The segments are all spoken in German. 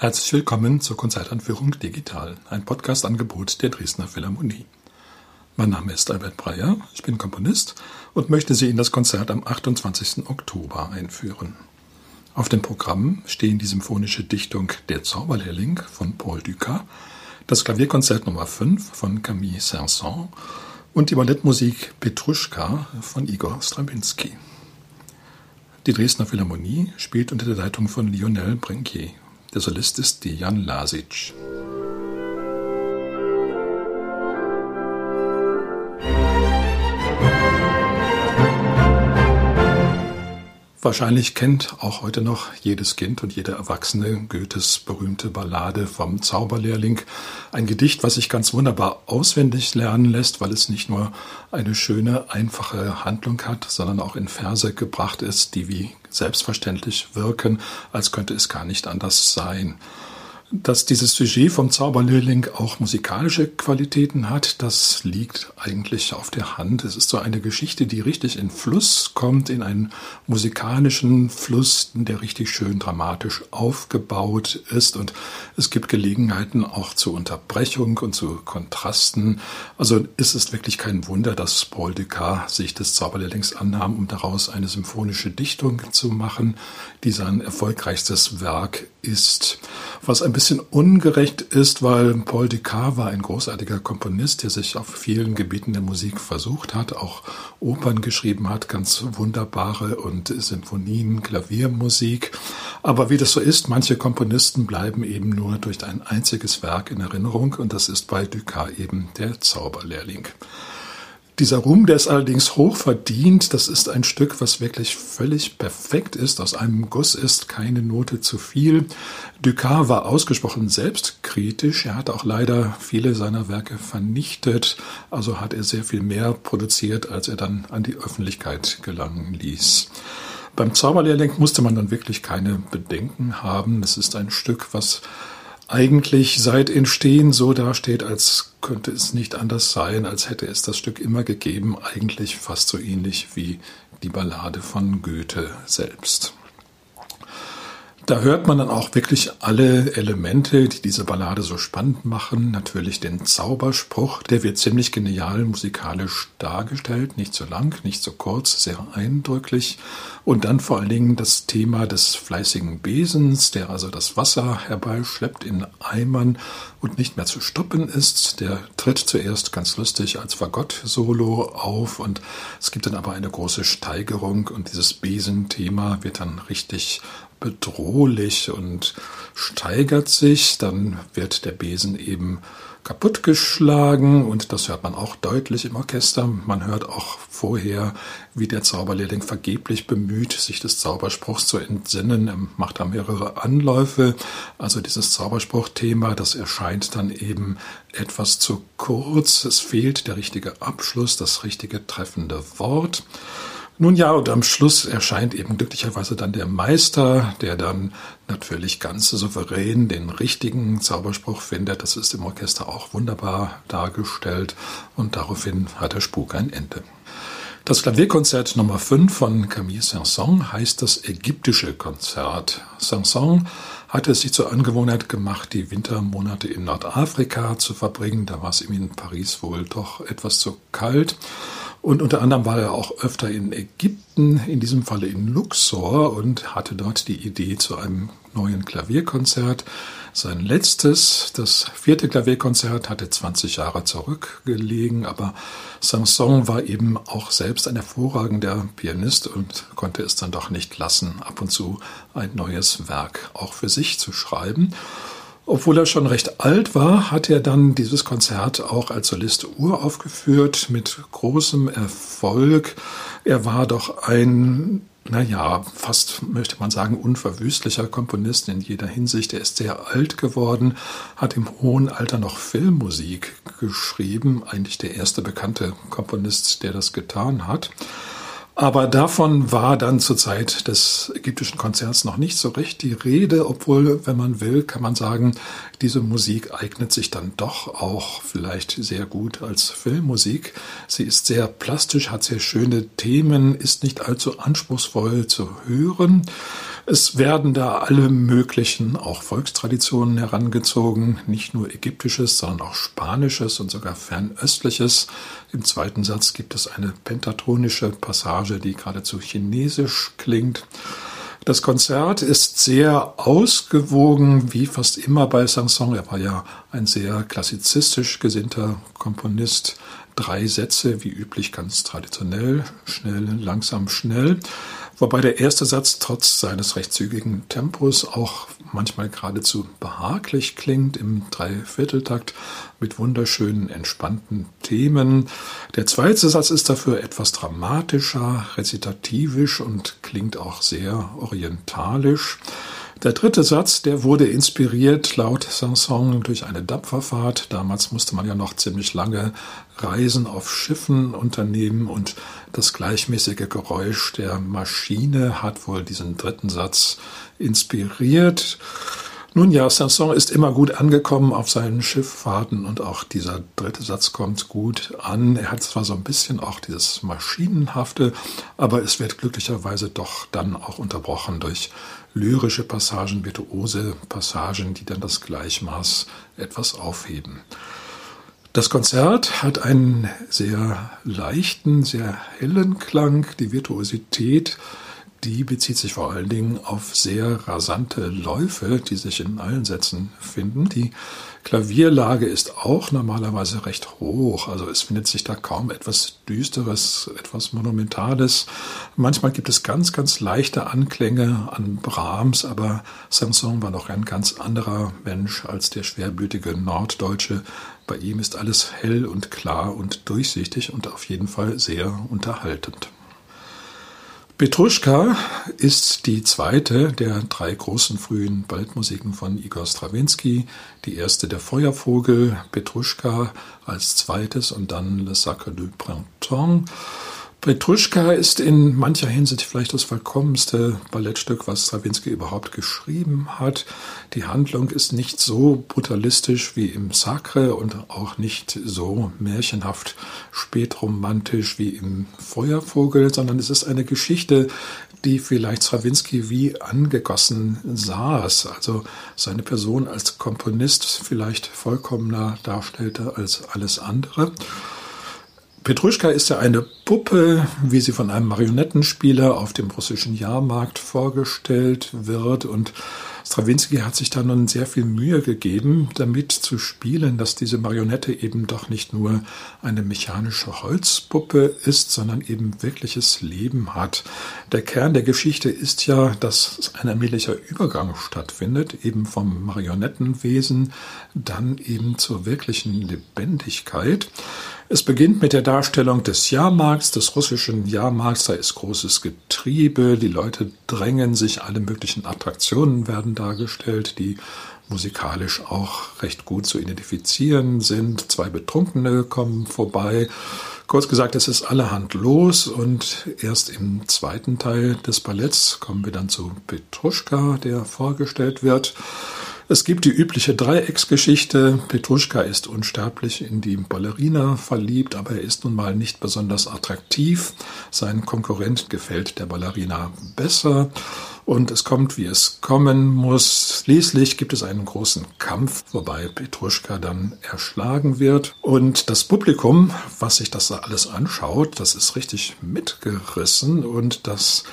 Herzlich willkommen zur Konzertanführung Digital, ein Podcast-Angebot der Dresdner Philharmonie. Mein Name ist Albert Breyer, ich bin Komponist und möchte Sie in das Konzert am 28. Oktober einführen. Auf dem Programm stehen die symphonische Dichtung Der Zauberlehrling von Paul Dukas, das Klavierkonzert Nummer 5 von Camille Saint-Saëns und die Ballettmusik Petruschka von Igor Stravinsky. Die Dresdner Philharmonie spielt unter der Leitung von Lionel Brinquier der Solist ist Dejan Lasic. Wahrscheinlich kennt auch heute noch jedes Kind und jeder Erwachsene Goethes berühmte Ballade vom Zauberlehrling. Ein Gedicht, was sich ganz wunderbar auswendig lernen lässt, weil es nicht nur eine schöne, einfache Handlung hat, sondern auch in Verse gebracht ist, die wie selbstverständlich wirken, als könnte es gar nicht anders sein. Dass dieses Sujet vom Zauberlehrling auch musikalische Qualitäten hat, das liegt eigentlich auf der Hand. Es ist so eine Geschichte, die richtig in Fluss kommt, in einen musikalischen Fluss, der richtig schön dramatisch aufgebaut ist. Und es gibt Gelegenheiten auch zur Unterbrechung und zu Kontrasten. Also ist es wirklich kein Wunder, dass Paul Dukas sich des Zauberlehrlings annahm, um daraus eine symphonische Dichtung zu machen, die sein erfolgreichstes Werk ist. Was ein bisschen ungerecht ist, weil Paul Dukas war ein großartiger Komponist, der sich auf vielen Gebieten der Musik versucht hat, auch Opern geschrieben hat, ganz wunderbare und Sinfonien, Klaviermusik. Aber wie das so ist, manche Komponisten bleiben eben nur durch ein einziges Werk in Erinnerung und das ist bei Dukas eben der Zauberlehrling. Dieser Ruhm, der ist allerdings hoch verdient. Das ist ein Stück, was wirklich völlig perfekt ist. Aus einem Guss ist keine Note zu viel. Dukas war ausgesprochen selbstkritisch. Er hat auch leider viele seiner Werke vernichtet. Also hat er sehr viel mehr produziert, als er dann an die Öffentlichkeit gelangen ließ. Beim Zauberlehrling musste man dann wirklich keine Bedenken haben. Es ist ein Stück, was eigentlich seit Entstehen so dasteht, als könnte es nicht anders sein, als hätte es das Stück immer gegeben, eigentlich fast so ähnlich wie die Ballade von Goethe selbst. Da hört man dann auch wirklich alle Elemente, die diese Ballade so spannend machen. Natürlich den Zauberspruch, der wird ziemlich genial musikalisch dargestellt, nicht so lang, nicht so kurz, sehr eindrücklich. Und dann vor allen Dingen das Thema des fleißigen Besens, der also das Wasser herbeischleppt in Eimern und nicht mehr zu stoppen ist. Der tritt zuerst ganz lustig als Fagott-Solo auf und es gibt dann aber eine große Steigerung und dieses Besenthema wird dann richtig bedrohlich und steigert sich. Dann wird der Besen eben kaputtgeschlagen und das hört man auch deutlich im Orchester. Man hört auch vorher, wie der Zauberlehrling vergeblich bemüht, sich des Zauberspruchs zu entsinnen. Er macht da mehrere Anläufe. Also dieses Zauberspruchthema, das erscheint dann eben etwas zu kurz. Es fehlt der richtige Abschluss, das richtige treffende Wort. Nun ja, und am Schluss erscheint eben glücklicherweise dann der Meister, der dann natürlich ganz souverän den richtigen Zauberspruch findet. Das ist im Orchester auch wunderbar dargestellt und daraufhin hat der Spuk ein Ende. Das Klavierkonzert Nummer 5 von Camille Saint-Saëns heißt das ägyptische Konzert. Saint-Saëns hatte es sich zur Angewohnheit gemacht, die Wintermonate in Nordafrika zu verbringen. Da war es ihm in Paris wohl doch etwas zu kalt. Und unter anderem war er auch öfter in Ägypten, in diesem Falle in Luxor und hatte dort die Idee zu einem neuen Klavierkonzert. Sein letztes, das vierte Klavierkonzert, hatte 20 Jahre zurückgelegen, aber Sanson war eben auch selbst ein hervorragender Pianist und konnte es dann doch nicht lassen, ab und zu ein neues Werk auch für sich zu schreiben. Obwohl er schon recht alt war, hat er dann dieses Konzert auch als Solist uraufgeführt mit großem Erfolg. Er war doch ein, naja, fast möchte man sagen, unverwüstlicher Komponist in jeder Hinsicht. Er ist sehr alt geworden, hat im hohen Alter noch Filmmusik geschrieben, eigentlich der erste bekannte Komponist, der das getan hat. Aber davon war dann zur Zeit des ägyptischen Konzerts noch nicht so recht die Rede, obwohl, wenn man will, kann man sagen, diese Musik eignet sich dann doch auch vielleicht sehr gut als Filmmusik. Sie ist sehr plastisch, hat sehr schöne Themen, ist nicht allzu anspruchsvoll zu hören. Es werden da alle möglichen, auch Volkstraditionen herangezogen, nicht nur ägyptisches, sondern auch spanisches und sogar fernöstliches. Im zweiten Satz gibt es eine pentatonische Passage, die geradezu chinesisch klingt. Das Konzert ist sehr ausgewogen, wie fast immer bei Sanson. Er war ja ein sehr klassizistisch gesinnter Komponist. Drei Sätze, wie üblich, ganz traditionell, schnell, langsam, schnell. Wobei der erste Satz trotz seines recht zügigen Tempos auch manchmal geradezu behaglich klingt im Dreivierteltakt mit wunderschönen, entspannten Themen. Der zweite Satz ist dafür etwas dramatischer, rezitativisch und klingt auch sehr orientalisch. Der dritte Satz, der wurde inspiriert laut Sanson durch eine Dampferfahrt. Damals musste man ja noch ziemlich lange Reisen auf Schiffen unternehmen und das gleichmäßige Geräusch der Maschine hat wohl diesen dritten Satz inspiriert. Nun ja, Sanson ist immer gut angekommen auf seinen Schifffahrten und auch dieser dritte Satz kommt gut an. Er hat zwar so ein bisschen auch dieses Maschinenhafte, aber es wird glücklicherweise doch dann auch unterbrochen durch lyrische Passagen, virtuose Passagen, die dann das Gleichmaß etwas aufheben. Das Konzert hat einen sehr leichten, sehr hellen Klang. Die Virtuosität die bezieht sich vor allen Dingen auf sehr rasante Läufe, die sich in allen Sätzen finden. Die Klavierlage ist auch normalerweise recht hoch, also es findet sich da kaum etwas Düsteres, etwas Monumentales. Manchmal gibt es ganz, ganz leichte Anklänge an Brahms, aber Samson war noch ein ganz anderer Mensch als der schwerblütige Norddeutsche. Bei ihm ist alles hell und klar und durchsichtig und auf jeden Fall sehr unterhaltend. Petruschka ist die zweite der drei großen frühen Ballettmusiken von Igor Strawinski. Die erste der Feuervogel, Petruschka als zweites und dann Le Sacre du Printemps. Petruschka ist in mancher Hinsicht vielleicht das vollkommenste Ballettstück, was Stravinsky überhaupt geschrieben hat. Die Handlung ist nicht so brutalistisch wie im Sacre und auch nicht so märchenhaft spätromantisch wie im Feuervogel, sondern es ist eine Geschichte, die vielleicht Stravinsky wie angegossen saß, also seine Person als Komponist vielleicht vollkommener darstellte als alles andere. Petruschka ist ja eine Puppe, wie sie von einem Marionettenspieler auf dem russischen Jahrmarkt vorgestellt wird. Und Stravinsky hat sich da nun sehr viel Mühe gegeben, damit zu spielen, dass diese Marionette eben doch nicht nur eine mechanische Holzpuppe ist, sondern eben wirkliches Leben hat. Der Kern der Geschichte ist ja, dass ein allmählicher Übergang stattfindet, eben vom Marionettenwesen dann eben zur wirklichen Lebendigkeit. Es beginnt mit der Darstellung des Jahrmarkts, des russischen Jahrmarkts. Da ist großes Getriebe, die Leute drängen sich, alle möglichen Attraktionen werden dargestellt, die musikalisch auch recht gut zu identifizieren sind. Zwei Betrunkene kommen vorbei. Kurz gesagt, es ist allerhand los und erst im zweiten Teil des Balletts kommen wir dann zu Petruschka, der vorgestellt wird. Es gibt die übliche Dreiecksgeschichte. Petruschka ist unsterblich in die Ballerina verliebt, aber er ist nun mal nicht besonders attraktiv. Sein Konkurrent gefällt der Ballerina besser. Und es kommt, wie es kommen muss. Schließlich gibt es einen großen Kampf, wobei Petruschka dann erschlagen wird. Und das Publikum, was sich das alles anschaut, das ist richtig mitgerissen und das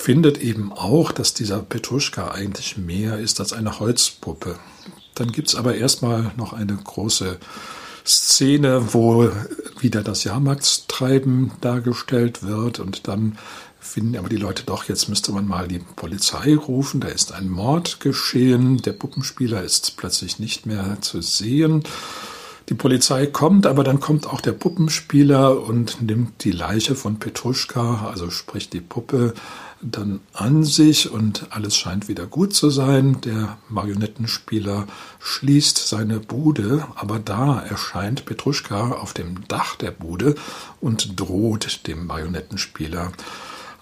findet eben auch, dass dieser Petruschka eigentlich mehr ist als eine Holzpuppe. Dann gibt es aber erstmal noch eine große Szene, wo wieder das Jahrmarktstreiben dargestellt wird und dann finden aber die Leute doch, jetzt müsste man mal die Polizei rufen, da ist ein Mord geschehen, der Puppenspieler ist plötzlich nicht mehr zu sehen. Die Polizei kommt, aber dann kommt auch der Puppenspieler und nimmt die Leiche von Petruschka, also sprich die Puppe, dann an sich und alles scheint wieder gut zu sein. Der Marionettenspieler schließt seine Bude, aber da erscheint Petruschka auf dem Dach der Bude und droht dem Marionettenspieler.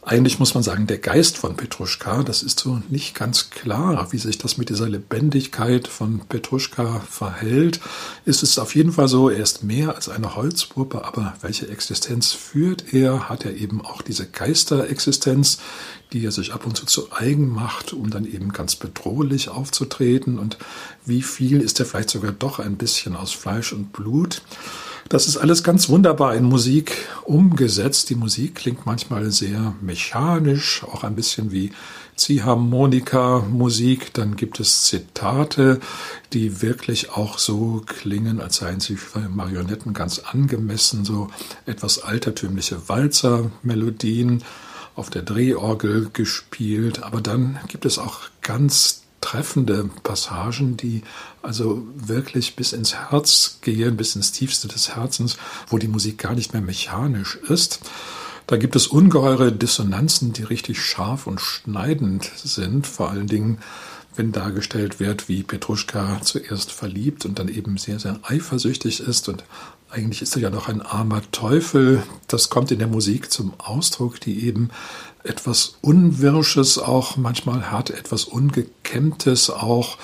Eigentlich muss man sagen, der Geist von Petruschka, das ist so nicht ganz klar, wie sich das mit dieser Lebendigkeit von Petruschka verhält. Ist es auf jeden Fall so, er ist mehr als eine Holzpuppe, aber welche Existenz führt er? Hat er eben auch diese Geisterexistenz, die er sich ab und zu zu eigen macht, um dann eben ganz bedrohlich aufzutreten? Und wie viel ist er vielleicht sogar doch ein bisschen aus Fleisch und Blut? Das ist alles ganz wunderbar in Musik umgesetzt. Die Musik klingt manchmal sehr mechanisch, auch ein bisschen wie Ziehharmonika-Musik. Dann gibt es Zitate, die wirklich auch so klingen, als seien sie für Marionetten ganz angemessen, so etwas altertümliche Walzer-Melodien auf der Drehorgel gespielt. Aber dann gibt es auch ganz treffende Passagen, die also wirklich bis ins Herz gehen, bis ins Tiefste des Herzens, wo die Musik gar nicht mehr mechanisch ist. Da gibt es ungeheure Dissonanzen, die richtig scharf und schneidend sind, vor allen Dingen wenn dargestellt wird, wie Petruschka zuerst verliebt und dann eben sehr, sehr eifersüchtig ist und eigentlich ist er ja doch ein armer Teufel. Das kommt in der Musik zum Ausdruck, die eben etwas Unwirsches auch manchmal hat, etwas Ungekämmtes auch.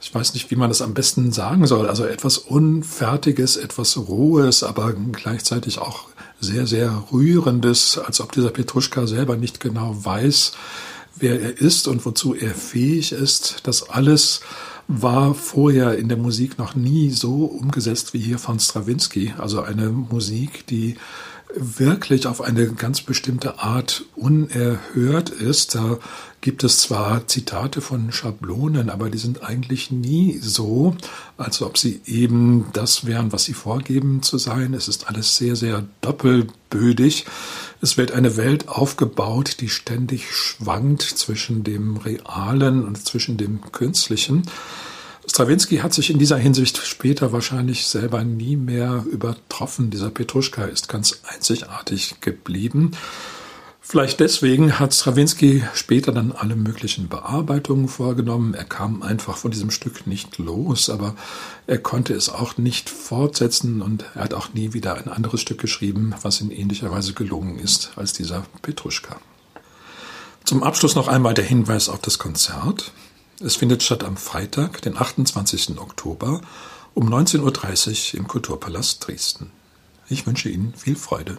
Ich weiß nicht, wie man das am besten sagen soll. Also etwas Unfertiges, etwas Rohes, aber gleichzeitig auch sehr, sehr Rührendes, als ob dieser Petruschka selber nicht genau weiß, wer er ist und wozu er fähig ist. Das alles war vorher in der Musik noch nie so umgesetzt wie hier von Stravinsky. Also eine Musik, die wirklich auf eine ganz bestimmte Art unerhört ist. Da gibt es zwar Zitate von Schablonen, aber die sind eigentlich nie so, als ob sie eben das wären, was sie vorgeben zu sein. Es ist alles sehr, sehr doppelbödig. Es wird eine Welt aufgebaut, die ständig schwankt zwischen dem Realen und zwischen dem Künstlichen. Stravinsky hat sich in dieser Hinsicht später wahrscheinlich selber nie mehr übertroffen. Dieser Petruschka ist ganz einzigartig geblieben. Vielleicht deswegen hat Stravinsky später dann alle möglichen Bearbeitungen vorgenommen. Er kam einfach von diesem Stück nicht los, aber er konnte es auch nicht fortsetzen und er hat auch nie wieder ein anderes Stück geschrieben, was in ähnlicher Weise gelungen ist als dieser Petruschka. Zum Abschluss noch einmal der Hinweis auf das Konzert. Es findet statt am Freitag, den 28. Oktober um 19.30 Uhr im Kulturpalast Dresden. Ich wünsche Ihnen viel Freude.